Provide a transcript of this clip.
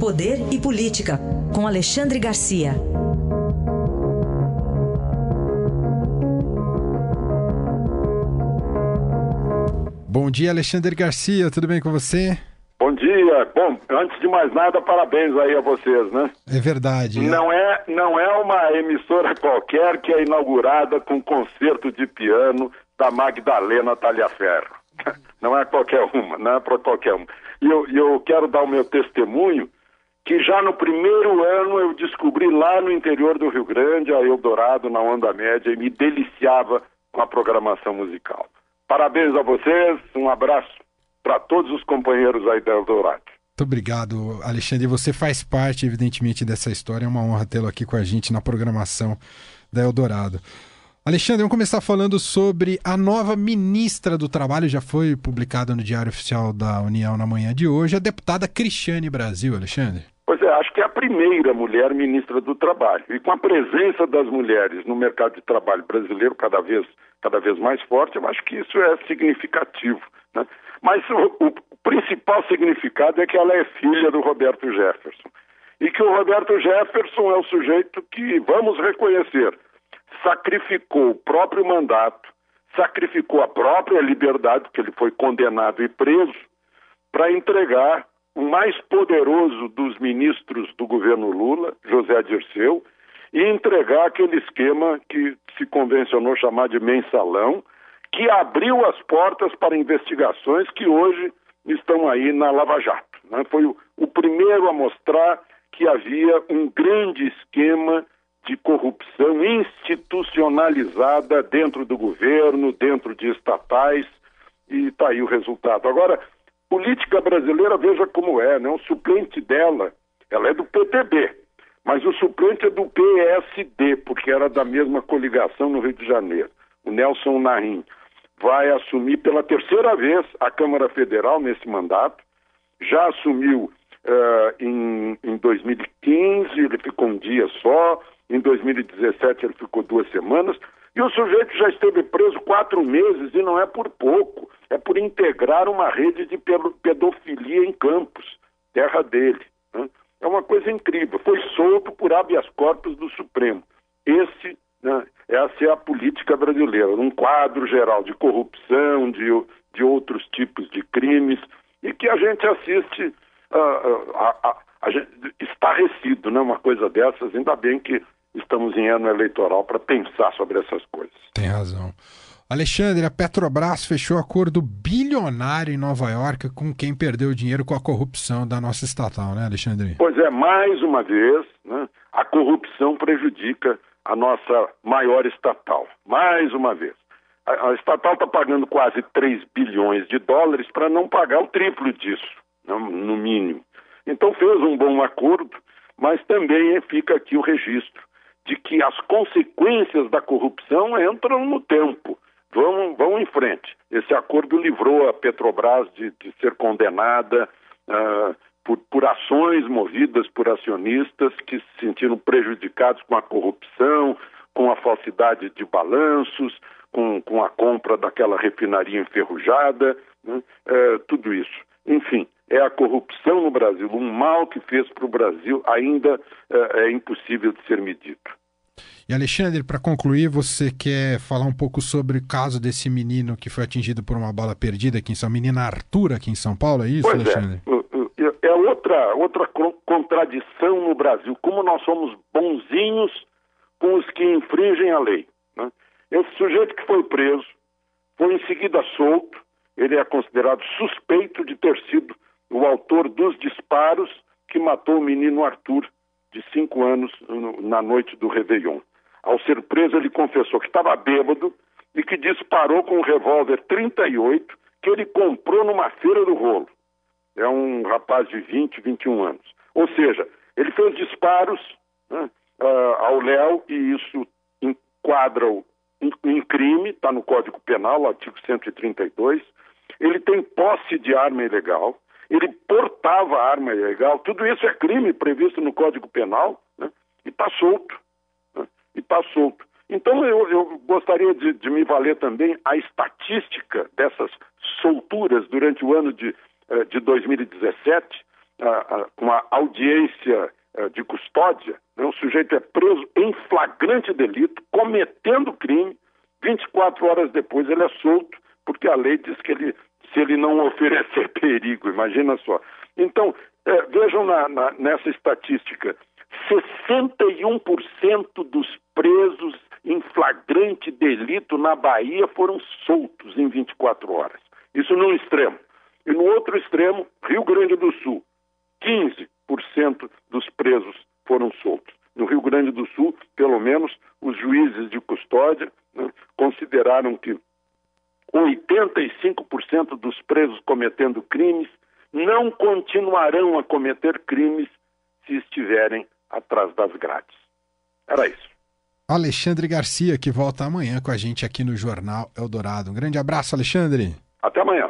Poder e Política, com Alexandre Garcia. Bom dia, Alexandre Garcia, tudo bem com você? Bom dia. Bom, antes de mais nada, parabéns aí a vocês, né? É verdade. Não é, não é uma emissora qualquer que é inaugurada com concerto de piano da Magdalena Talhaferro. Não é qualquer uma, não é para qualquer uma. E eu, eu quero dar o meu testemunho que já no primeiro ano eu descobri lá no interior do Rio Grande, a Eldorado, na Onda Média, e me deliciava com a programação musical. Parabéns a vocês, um abraço para todos os companheiros aí da Eldorado. Muito obrigado, Alexandre. Você faz parte, evidentemente, dessa história. É uma honra tê-lo aqui com a gente na programação da Eldorado. Alexandre, vamos começar falando sobre a nova ministra do Trabalho, já foi publicada no Diário Oficial da União na manhã de hoje, a deputada Cristiane Brasil, Alexandre. Pois é, acho que é a primeira mulher ministra do Trabalho. E com a presença das mulheres no mercado de trabalho brasileiro cada vez, cada vez mais forte, eu acho que isso é significativo. Né? Mas o, o principal significado é que ela é filha do Roberto Jefferson. E que o Roberto Jefferson é o sujeito que, vamos reconhecer, sacrificou o próprio mandato, sacrificou a própria liberdade, porque ele foi condenado e preso, para entregar o mais poderoso dos ministros do governo Lula, José Dirceu, e entregar aquele esquema que se convencionou chamar de mensalão, que abriu as portas para investigações que hoje estão aí na Lava Jato. Né? Foi o, o primeiro a mostrar que havia um grande esquema de corrupção institucionalizada dentro do governo, dentro de estatais, e está aí o resultado. Agora, política brasileira, veja como é, né? o suplente dela, ela é do PTB, mas o suplente é do PSD, porque era da mesma coligação no Rio de Janeiro, o Nelson Naim. Vai assumir pela terceira vez a Câmara Federal nesse mandato, já assumiu uh, em, em 2015, ele ficou um dia só, em 2017 ele ficou duas semanas. E o sujeito já esteve preso quatro meses e não é por pouco, é por integrar uma rede de pedofilia em Campos, terra dele. Né? É uma coisa incrível. Foi solto por habeas corpus do Supremo. Esse, né, essa é a política brasileira, um quadro geral de corrupção, de, de outros tipos de crimes, e que a gente assiste uh, uh, a, a, a estarrecido, né, uma coisa dessas. Ainda bem que estamos em ano eleitoral para pensar sobre essas coisas. Tem razão. Alexandre, a Petrobras fechou acordo bilionário em Nova York com quem perdeu dinheiro com a corrupção da nossa estatal, né, Alexandre? Pois é, mais uma vez, né, a corrupção prejudica a nossa maior estatal. Mais uma vez. A, a estatal está pagando quase 3 bilhões de dólares para não pagar o triplo disso, né, no mínimo. Então fez um bom acordo, mas também fica aqui o registro de que as consequências da corrupção entram no tempo. Vão, vão em frente. Esse acordo livrou a Petrobras de, de ser condenada uh, por, por ações movidas por acionistas que se sentiram prejudicados com a corrupção, com a falsidade de balanços, com, com a compra daquela refinaria enferrujada, né? uh, tudo isso. Enfim, é a corrupção no Brasil, um mal que fez para o Brasil ainda uh, é impossível de ser medido. E Alexandre, para concluir, você quer falar um pouco sobre o caso desse menino que foi atingido por uma bala perdida aqui em São Menina Arthur, aqui em São Paulo, é isso, pois Alexandre? É. é outra, outra contradição no Brasil. Como nós somos bonzinhos com os que infringem a lei. Né? Esse sujeito que foi preso foi em seguida solto. Ele é considerado suspeito de ter sido o autor dos disparos que matou o menino Arthur, de cinco anos, na noite do Réveillon. Ao ser preso, ele confessou que estava bêbado e que disparou com um revólver 38 que ele comprou numa feira do rolo. É um rapaz de 20, 21 anos. Ou seja, ele fez disparos né, uh, ao Léo e isso enquadra-o em crime, está no Código Penal, artigo 132. Ele tem posse de arma ilegal, ele portava arma ilegal, tudo isso é crime previsto no Código Penal né, e está solto e está solto. Então eu, eu gostaria de, de, me valer também a estatística dessas solturas durante o ano de, eh, de 2017 com a audiência eh, de custódia, né? o sujeito é preso em flagrante delito, cometendo crime, 24 horas depois ele é solto, porque a lei diz que ele, se ele não oferecer perigo, imagina só. Então, é, vejam na, na, nessa estatística, 61% dos presos em flagrante delito na Bahia foram soltos em 24 horas. Isso num extremo. E no outro extremo, Rio Grande do Sul, 15% dos presos foram soltos. No Rio Grande do Sul, pelo menos, os juízes de custódia né, consideraram que 85% dos presos cometendo crimes não continuarão a cometer crimes se estiverem atrás das grades. Era isso. Alexandre Garcia, que volta amanhã com a gente aqui no Jornal Eldorado. Um grande abraço, Alexandre. Até amanhã.